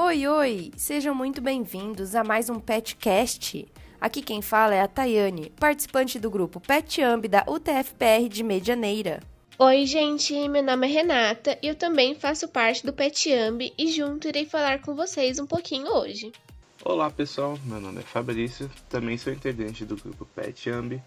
Oi, oi! Sejam muito bem-vindos a mais um PetCast. Aqui quem fala é a Tayane, participante do grupo PetAmb da UTFPR de Medianeira. Oi, gente, meu nome é Renata e eu também faço parte do PetAmb e junto irei falar com vocês um pouquinho hoje. Olá pessoal, meu nome é Fabrício, também sou integrante do grupo PetAmb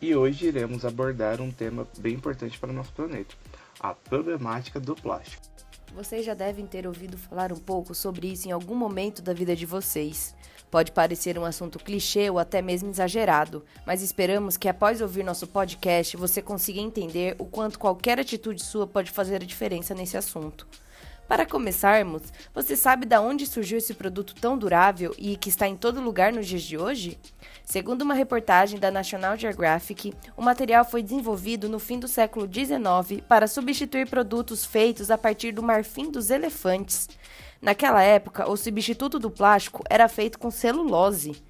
e hoje iremos abordar um tema bem importante para o nosso planeta, a problemática do plástico. Vocês já devem ter ouvido falar um pouco sobre isso em algum momento da vida de vocês. Pode parecer um assunto clichê ou até mesmo exagerado, mas esperamos que após ouvir nosso podcast você consiga entender o quanto qualquer atitude sua pode fazer a diferença nesse assunto. Para começarmos, você sabe de onde surgiu esse produto tão durável e que está em todo lugar nos dias de hoje? Segundo uma reportagem da National Geographic, o material foi desenvolvido no fim do século XIX para substituir produtos feitos a partir do marfim dos elefantes. Naquela época, o substituto do plástico era feito com celulose.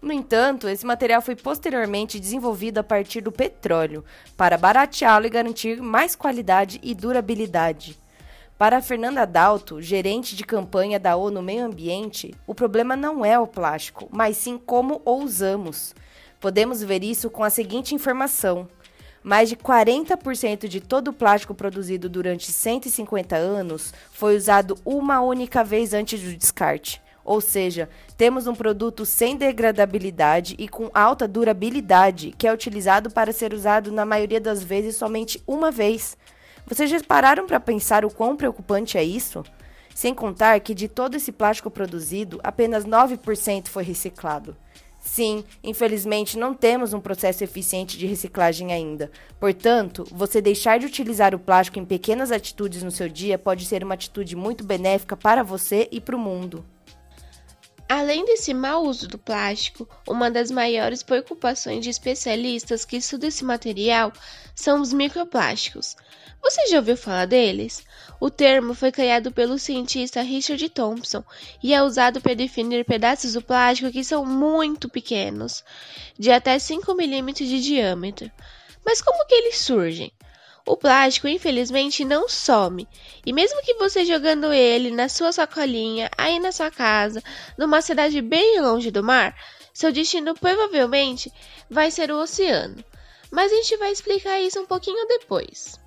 No entanto, esse material foi posteriormente desenvolvido a partir do petróleo, para barateá-lo e garantir mais qualidade e durabilidade. Para Fernanda Dalto, gerente de campanha da ONU Meio Ambiente, o problema não é o plástico, mas sim como o usamos. Podemos ver isso com a seguinte informação: mais de 40% de todo o plástico produzido durante 150 anos foi usado uma única vez antes do descarte. Ou seja, temos um produto sem degradabilidade e com alta durabilidade, que é utilizado para ser usado na maioria das vezes somente uma vez. Vocês já pararam para pensar o quão preocupante é isso? Sem contar que de todo esse plástico produzido, apenas 9% foi reciclado. Sim, infelizmente não temos um processo eficiente de reciclagem ainda. Portanto, você deixar de utilizar o plástico em pequenas atitudes no seu dia pode ser uma atitude muito benéfica para você e para o mundo. Além desse mau uso do plástico, uma das maiores preocupações de especialistas que estudam esse material são os microplásticos. Você já ouviu falar deles? O termo foi criado pelo cientista Richard Thompson e é usado para definir pedaços do plástico que são muito pequenos, de até 5 milímetros de diâmetro. Mas como que eles surgem? O plástico, infelizmente, não some. E mesmo que você jogando ele na sua sacolinha, aí na sua casa, numa cidade bem longe do mar, seu destino provavelmente vai ser o oceano. Mas a gente vai explicar isso um pouquinho depois.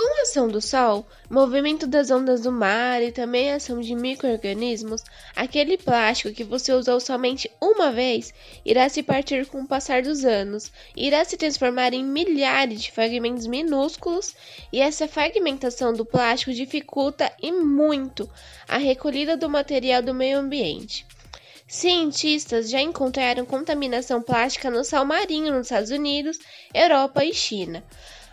Com a ação do Sol, movimento das ondas do mar e também a ação de micro-organismos, aquele plástico que você usou somente uma vez irá se partir com o passar dos anos, irá se transformar em milhares de fragmentos minúsculos e essa fragmentação do plástico dificulta e muito a recolhida do material do meio ambiente. Cientistas já encontraram contaminação plástica no sal marinho nos Estados Unidos, Europa e China.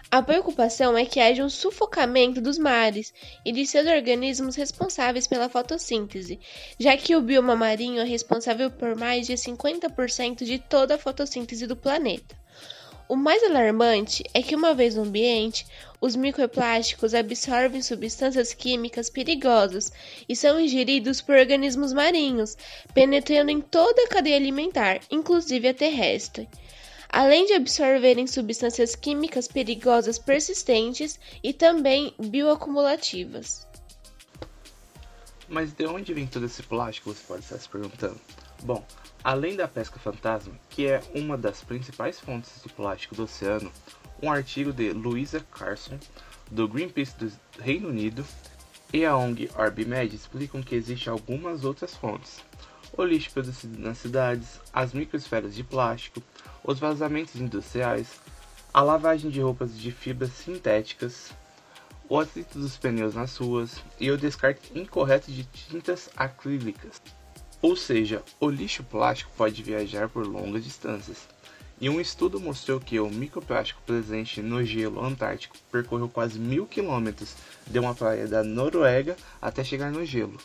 A preocupação é que haja um sufocamento dos mares e de seus organismos responsáveis pela fotossíntese, já que o bioma marinho é responsável por mais de 50% de toda a fotossíntese do planeta. O mais alarmante é que, uma vez no ambiente, os microplásticos absorvem substâncias químicas perigosas e são ingeridos por organismos marinhos, penetrando em toda a cadeia alimentar, inclusive a terrestre além de absorverem substâncias químicas perigosas persistentes e também bioacumulativas. Mas de onde vem todo esse plástico? Você pode estar se perguntando. Bom, além da pesca fantasma, que é uma das principais fontes de plástico do oceano, um artigo de Louisa Carson, do Greenpeace do Reino Unido, e a ONG OrbMed explicam que existem algumas outras fontes. O lixo produzido nas cidades, as microesferas de plástico, os vazamentos industriais, a lavagem de roupas de fibras sintéticas, o atrito dos pneus nas ruas e o descarte incorreto de tintas acrílicas. Ou seja, o lixo plástico pode viajar por longas distâncias. E um estudo mostrou que o microplástico presente no gelo antártico percorreu quase mil quilômetros de uma praia da Noruega até chegar no gelo.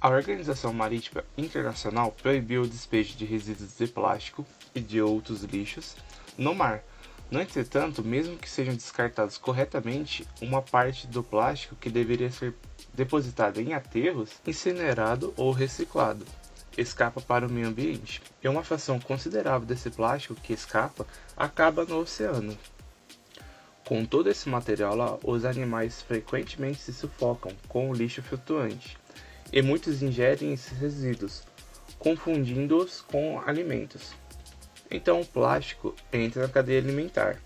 A Organização Marítima Internacional proibiu o despejo de resíduos de plástico e de outros lixos no mar. No entretanto, mesmo que sejam descartados corretamente, uma parte do plástico que deveria ser depositada em aterros, incinerado ou reciclado, escapa para o meio ambiente. E uma fração considerável desse plástico que escapa acaba no oceano. Com todo esse material lá, os animais frequentemente se sufocam com o lixo flutuante e muitos ingerem esses resíduos, confundindo-os com alimentos. Então o plástico entra na cadeia alimentar.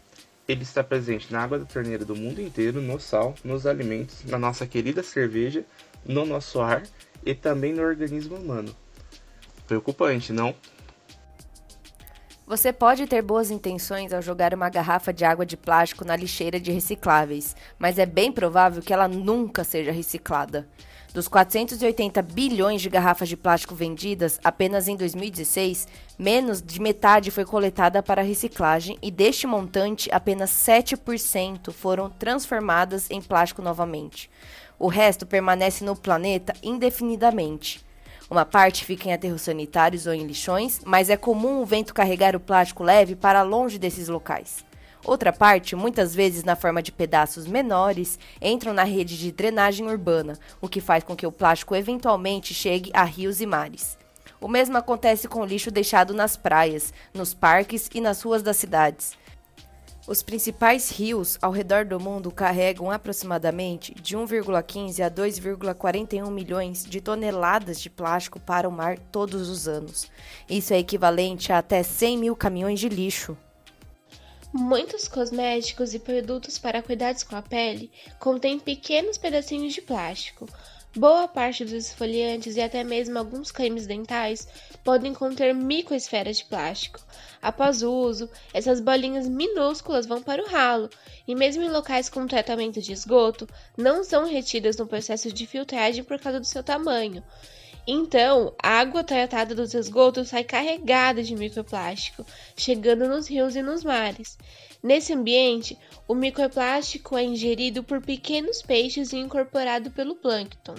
Ele está presente na água da torneira do mundo inteiro, no sal, nos alimentos, na nossa querida cerveja, no nosso ar e também no organismo humano. Preocupante, não? Você pode ter boas intenções ao jogar uma garrafa de água de plástico na lixeira de recicláveis, mas é bem provável que ela nunca seja reciclada. Dos 480 bilhões de garrafas de plástico vendidas apenas em 2016, menos de metade foi coletada para reciclagem e deste montante, apenas 7% foram transformadas em plástico novamente. O resto permanece no planeta indefinidamente. Uma parte fica em aterros sanitários ou em lixões, mas é comum o vento carregar o plástico leve para longe desses locais. Outra parte, muitas vezes na forma de pedaços menores, entram na rede de drenagem urbana, o que faz com que o plástico eventualmente chegue a rios e mares. O mesmo acontece com o lixo deixado nas praias, nos parques e nas ruas das cidades. Os principais rios ao redor do mundo carregam aproximadamente de 1,15 a 2,41 milhões de toneladas de plástico para o mar todos os anos. Isso é equivalente a até 100 mil caminhões de lixo. Muitos cosméticos e produtos para cuidados com a pele contêm pequenos pedacinhos de plástico, Boa parte dos esfoliantes e até mesmo alguns cremes dentais podem conter microesferas de plástico. Após o uso, essas bolinhas minúsculas vão para o ralo e, mesmo em locais com tratamento de esgoto, não são retidas no processo de filtragem por causa do seu tamanho. Então, a água tratada dos esgotos sai carregada de microplástico, chegando nos rios e nos mares. Nesse ambiente, o microplástico é ingerido por pequenos peixes e incorporado pelo plâncton.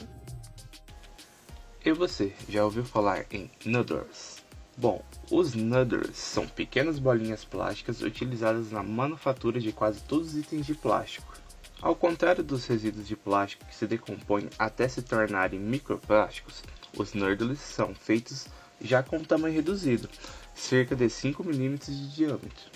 E você, já ouviu falar em noodles? Bom, os noodles são pequenas bolinhas plásticas utilizadas na manufatura de quase todos os itens de plástico. Ao contrário dos resíduos de plástico que se decompõem até se tornarem microplásticos, os noodles são feitos já com tamanho reduzido, cerca de 5 mm de diâmetro.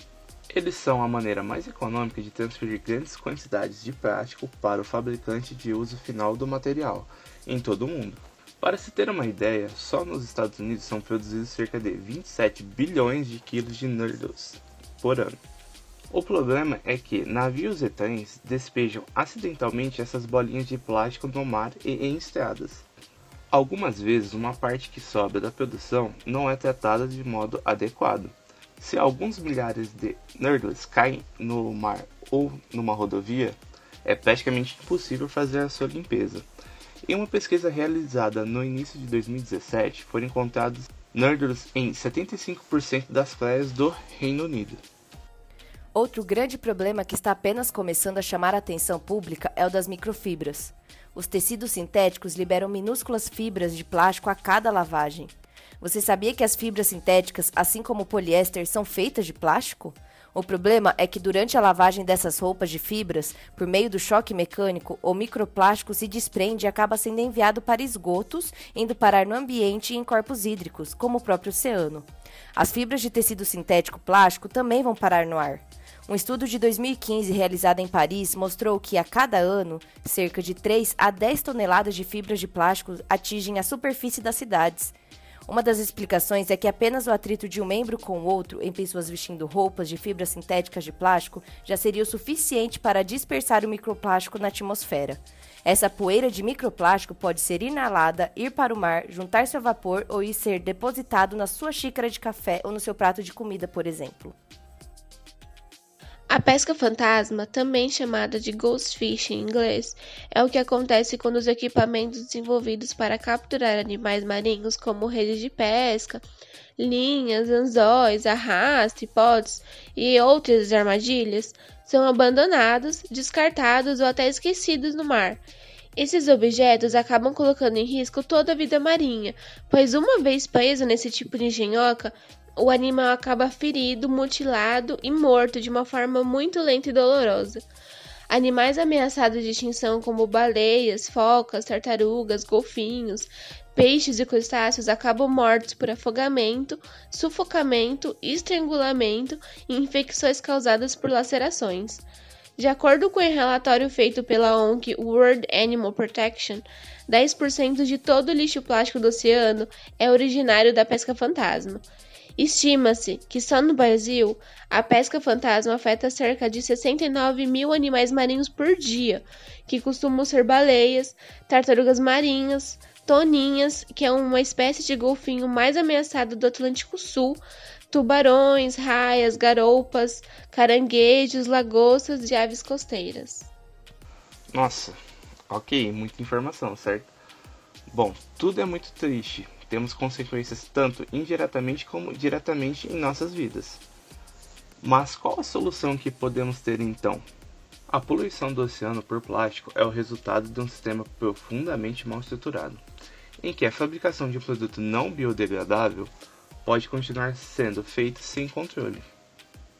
Eles são a maneira mais econômica de transferir grandes quantidades de plástico para o fabricante de uso final do material em todo o mundo. Para se ter uma ideia, só nos Estados Unidos são produzidos cerca de 27 bilhões de quilos de noodles por ano. O problema é que navios e trens despejam acidentalmente essas bolinhas de plástico no mar e em estradas. Algumas vezes, uma parte que sobra da produção não é tratada de modo adequado. Se alguns milhares de nerdless caem no mar ou numa rodovia, é praticamente impossível fazer a sua limpeza. Em uma pesquisa realizada no início de 2017, foram encontrados nerdless em 75% das praias do Reino Unido. Outro grande problema que está apenas começando a chamar a atenção pública é o das microfibras. Os tecidos sintéticos liberam minúsculas fibras de plástico a cada lavagem. Você sabia que as fibras sintéticas, assim como o poliéster, são feitas de plástico? O problema é que durante a lavagem dessas roupas de fibras, por meio do choque mecânico, o microplástico se desprende e acaba sendo enviado para esgotos, indo parar no ambiente e em corpos hídricos, como o próprio oceano. As fibras de tecido sintético plástico também vão parar no ar. Um estudo de 2015 realizado em Paris mostrou que a cada ano, cerca de 3 a 10 toneladas de fibras de plástico atingem a superfície das cidades. Uma das explicações é que apenas o atrito de um membro com o outro em pessoas vestindo roupas de fibras sintéticas de plástico já seria o suficiente para dispersar o microplástico na atmosfera. Essa poeira de microplástico pode ser inalada, ir para o mar, juntar-se ao vapor ou ir ser depositado na sua xícara de café ou no seu prato de comida, por exemplo. A pesca fantasma, também chamada de ghost fishing em inglês, é o que acontece quando os equipamentos desenvolvidos para capturar animais marinhos, como redes de pesca, linhas, anzóis, arraste, potes e outras armadilhas, são abandonados, descartados ou até esquecidos no mar. Esses objetos acabam colocando em risco toda a vida marinha, pois uma vez preso nesse tipo de engenhoca, o animal acaba ferido, mutilado e morto de uma forma muito lenta e dolorosa. Animais ameaçados de extinção, como baleias, focas, tartarugas, golfinhos, peixes e crustáceos, acabam mortos por afogamento, sufocamento, estrangulamento e infecções causadas por lacerações. De acordo com o um relatório feito pela ONG World Animal Protection, 10% de todo o lixo plástico do oceano é originário da pesca fantasma. Estima-se que só no Brasil a pesca fantasma afeta cerca de 69 mil animais marinhos por dia, que costumam ser baleias, tartarugas marinhas, toninhas, que é uma espécie de golfinho mais ameaçada do Atlântico Sul, tubarões, raias, garoupas, caranguejos, lagostas e aves costeiras. Nossa, ok, muita informação, certo? Bom, tudo é muito triste. Temos consequências tanto indiretamente como diretamente em nossas vidas. Mas qual a solução que podemos ter então? A poluição do oceano por plástico é o resultado de um sistema profundamente mal estruturado, em que a fabricação de um produto não biodegradável pode continuar sendo feito sem controle.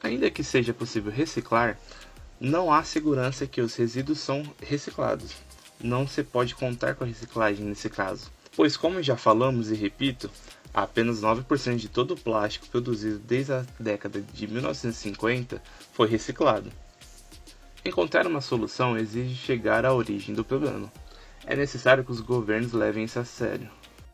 Ainda que seja possível reciclar, não há segurança que os resíduos são reciclados. Não se pode contar com a reciclagem nesse caso, pois, como já falamos e repito, apenas 9% de todo o plástico produzido desde a década de 1950 foi reciclado. Encontrar uma solução exige chegar à origem do problema. É necessário que os governos levem isso a sério.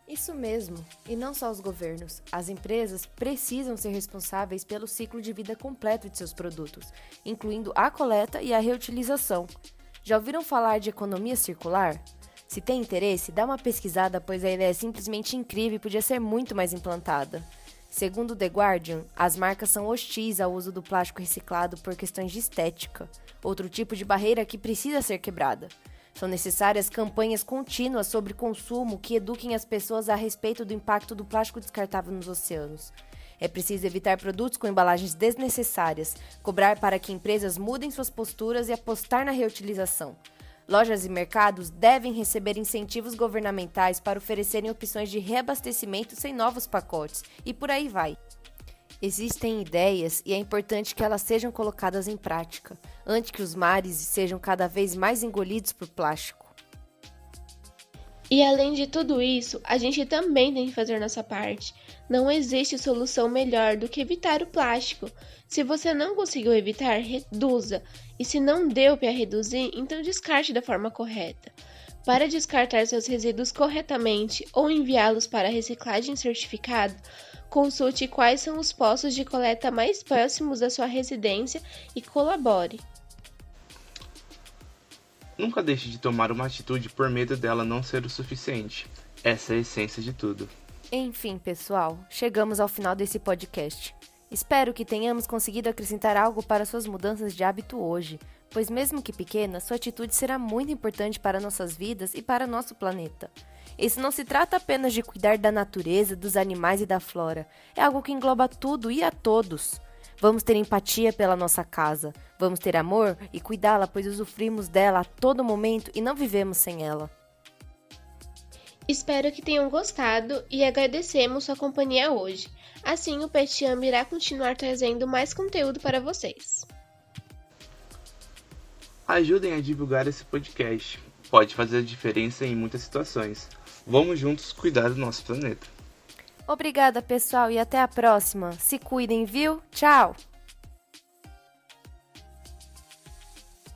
Isso mesmo, e não só os governos. As empresas precisam ser responsáveis pelo ciclo de vida completo de seus produtos, incluindo a coleta e a reutilização. Já ouviram falar de economia circular? Se tem interesse, dá uma pesquisada, pois a ideia é simplesmente incrível e podia ser muito mais implantada. Segundo The Guardian, as marcas são hostis ao uso do plástico reciclado por questões de estética, outro tipo de barreira que precisa ser quebrada. São necessárias campanhas contínuas sobre consumo que eduquem as pessoas a respeito do impacto do plástico descartável nos oceanos. É preciso evitar produtos com embalagens desnecessárias, cobrar para que empresas mudem suas posturas e apostar na reutilização. Lojas e mercados devem receber incentivos governamentais para oferecerem opções de reabastecimento sem novos pacotes, e por aí vai. Existem ideias e é importante que elas sejam colocadas em prática, antes que os mares sejam cada vez mais engolidos por plástico. E além de tudo isso, a gente também tem que fazer nossa parte. Não existe solução melhor do que evitar o plástico. Se você não conseguiu evitar, reduza. E se não deu para reduzir, então descarte da forma correta. Para descartar seus resíduos corretamente ou enviá-los para reciclagem certificado, consulte quais são os postos de coleta mais próximos da sua residência e colabore. Nunca deixe de tomar uma atitude por medo dela não ser o suficiente. Essa é a essência de tudo. Enfim, pessoal, chegamos ao final desse podcast. Espero que tenhamos conseguido acrescentar algo para suas mudanças de hábito hoje, pois, mesmo que pequena, sua atitude será muito importante para nossas vidas e para nosso planeta. Isso não se trata apenas de cuidar da natureza, dos animais e da flora. É algo que engloba tudo e a todos. Vamos ter empatia pela nossa casa. Vamos ter amor e cuidá-la, pois usufruímos dela a todo momento e não vivemos sem ela. Espero que tenham gostado e agradecemos sua companhia hoje. Assim, o Petiam irá continuar trazendo mais conteúdo para vocês. Ajudem a divulgar esse podcast. Pode fazer a diferença em muitas situações. Vamos juntos cuidar do nosso planeta. Obrigada, pessoal, e até a próxima. Se cuidem, viu? Tchau!